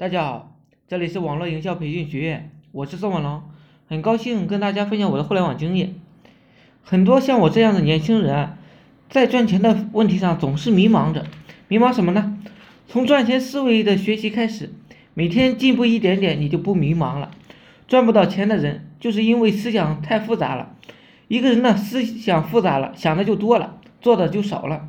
大家好，这里是网络营销培训学院，我是宋文龙，很高兴跟大家分享我的互联网经验。很多像我这样的年轻人，在赚钱的问题上总是迷茫着，迷茫什么呢？从赚钱思维的学习开始，每天进步一点点，你就不迷茫了。赚不到钱的人，就是因为思想太复杂了。一个人呢，思想复杂了，想的就多了，做的就少了，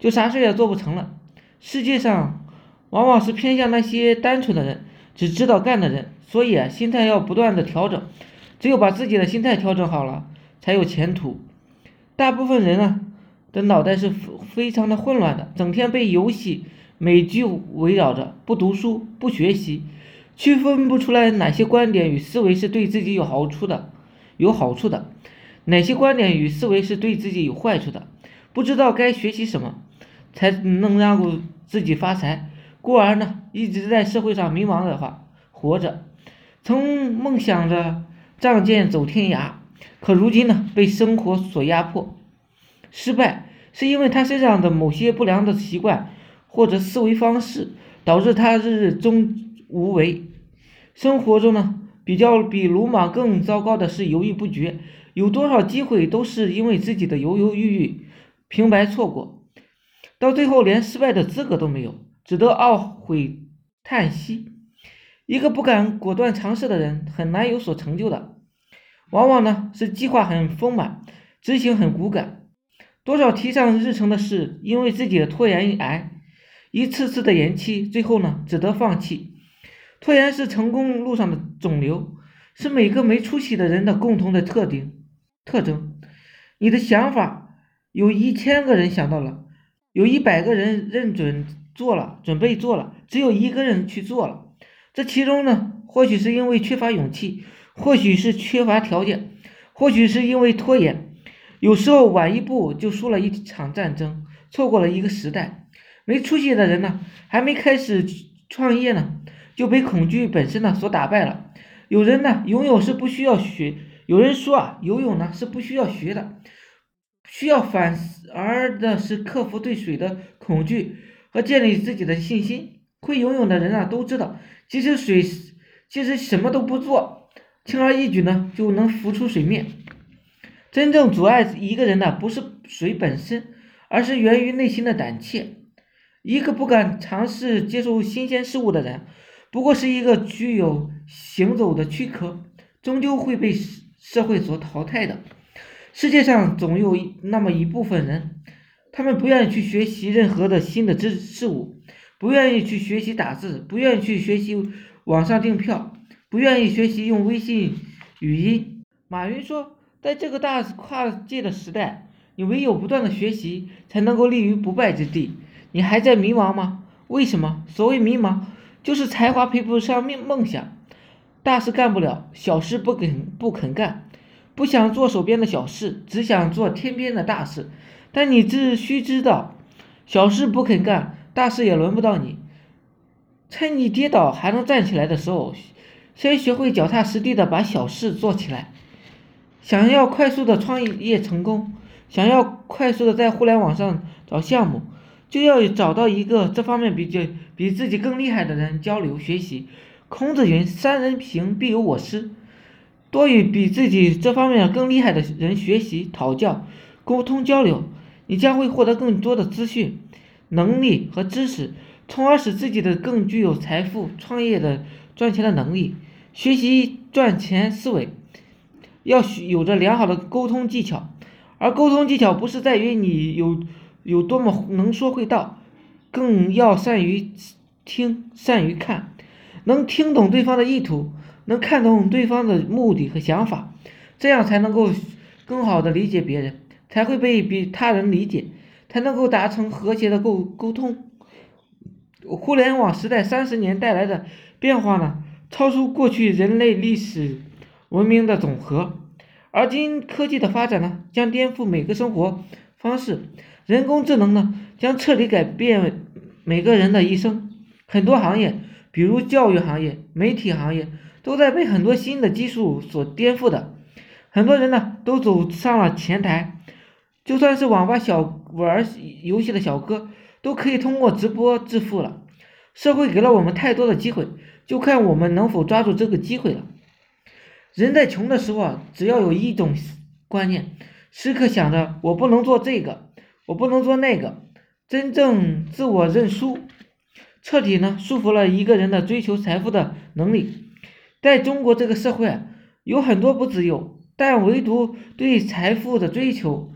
就啥事也做不成了。世界上。往往是偏向那些单纯的人，只知道干的人，所以啊，心态要不断的调整，只有把自己的心态调整好了，才有前途。大部分人呢的脑袋是非常的混乱的，整天被游戏、美剧围绕着，不读书、不学习，区分不出来哪些观点与思维是对自己有好处的，有好处的，哪些观点与思维是对自己有坏处的，不知道该学习什么，才能让自己发财。故而呢，一直在社会上迷茫的话，活着，曾梦想着仗剑走天涯，可如今呢，被生活所压迫，失败是因为他身上的某些不良的习惯或者思维方式，导致他日日终无为。生活中呢，比较比鲁莽更糟糕的是犹豫不决，有多少机会都是因为自己的犹犹豫豫，平白错过，到最后连失败的资格都没有。只得懊悔叹息。一个不敢果断尝试的人，很难有所成就的。往往呢是计划很丰满，执行很骨感。多少提上日程的事，因为自己的拖延癌，一次次的延期，最后呢只得放弃。拖延是成功路上的肿瘤，是每个没出息的人的共同的特点特征。你的想法有一千个人想到了，有一百个人认准。做了，准备做了，只有一个人去做了。这其中呢，或许是因为缺乏勇气，或许是缺乏条件，或许是因为拖延。有时候晚一步就输了一场战争，错过了一个时代。没出息的人呢，还没开始创业呢，就被恐惧本身呢所打败了。有人呢，拥有是不需要学。有人说啊，游泳呢是不需要学的，需要反而的是克服对水的恐惧。和建立自己的信心，会游泳的人啊都知道，即使水，其实什么都不做，轻而易举呢就能浮出水面。真正阻碍一个人的不是水本身，而是源于内心的胆怯。一个不敢尝试接受新鲜事物的人，不过是一个具有行走的躯壳，终究会被社会所淘汰的。世界上总有那么一部分人。他们不愿意去学习任何的新的知事物，不愿意去学习打字，不愿意去学习网上订票，不愿意学习用微信语音。马云说，在这个大跨界的时代，你唯有不断的学习，才能够立于不败之地。你还在迷茫吗？为什么？所谓迷茫，就是才华配不上梦梦想，大事干不了，小事不肯不肯干，不想做手边的小事，只想做天边的大事。但你只需知道，小事不肯干，大事也轮不到你。趁你跌倒还能站起来的时候，先学会脚踏实地的把小事做起来。想要快速的创业成功，想要快速的在互联网上找项目，就要找到一个这方面比较比自己更厉害的人交流学习。孔子云：“三人行，必有我师。”多与比自己这方面更厉害的人学习讨教。沟通交流，你将会获得更多的资讯、能力和知识，从而使自己的更具有财富、创业的赚钱的能力。学习赚钱思维，要有着良好的沟通技巧，而沟通技巧不是在于你有有多么能说会道，更要善于听、善于看，能听懂对方的意图，能看懂对方的目的和想法，这样才能够更好的理解别人。才会被比他人理解，才能够达成和谐的沟沟通。互联网时代三十年带来的变化呢，超出过去人类历史文明的总和。而今科技的发展呢，将颠覆每个生活方式。人工智能呢，将彻底改变每个人的一生。很多行业，比如教育行业、媒体行业，都在被很多新的技术所颠覆的。很多人呢，都走上了前台。就算是网吧小玩游戏的小哥，都可以通过直播致富了。社会给了我们太多的机会，就看我们能否抓住这个机会了。人在穷的时候啊，只要有一种观念，时刻想着我不能做这个，我不能做那个，真正自我认输，彻底呢束缚了一个人的追求财富的能力。在中国这个社会，有很多不自由，但唯独对财富的追求，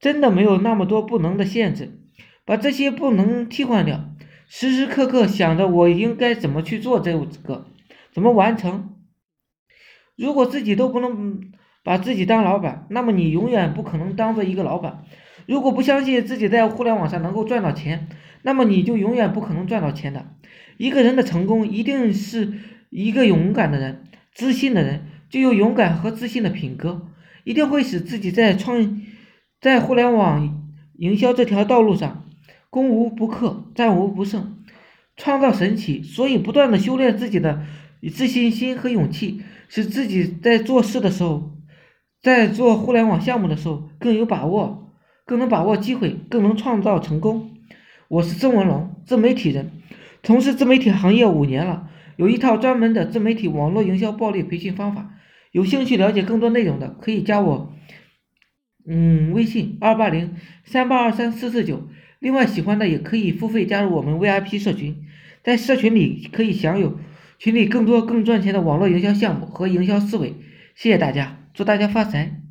真的没有那么多不能的限制。把这些不能替换掉，时时刻刻想着我应该怎么去做这个，怎么完成。如果自己都不能把自己当老板，那么你永远不可能当做一个老板。如果不相信自己在互联网上能够赚到钱，那么你就永远不可能赚到钱的。一个人的成功，一定是一个勇敢的人、自信的人，具有勇敢和自信的品格，一定会使自己在创在互联网营销这条道路上。攻无不克，战无不胜，创造神奇。所以，不断的修炼自己的自信心和勇气，使自己在做事的时候，在做互联网项目的时候更有把握，更能把握机会，更能创造成功。我是曾文龙，自媒体人，从事自媒体行业五年了，有一套专门的自媒体网络营销暴力培训方法。有兴趣了解更多内容的，可以加我，嗯，微信二八零三八二三四四九。另外，喜欢的也可以付费加入我们 VIP 社群，在社群里可以享有群里更多更赚钱的网络营销项目和营销思维。谢谢大家，祝大家发财！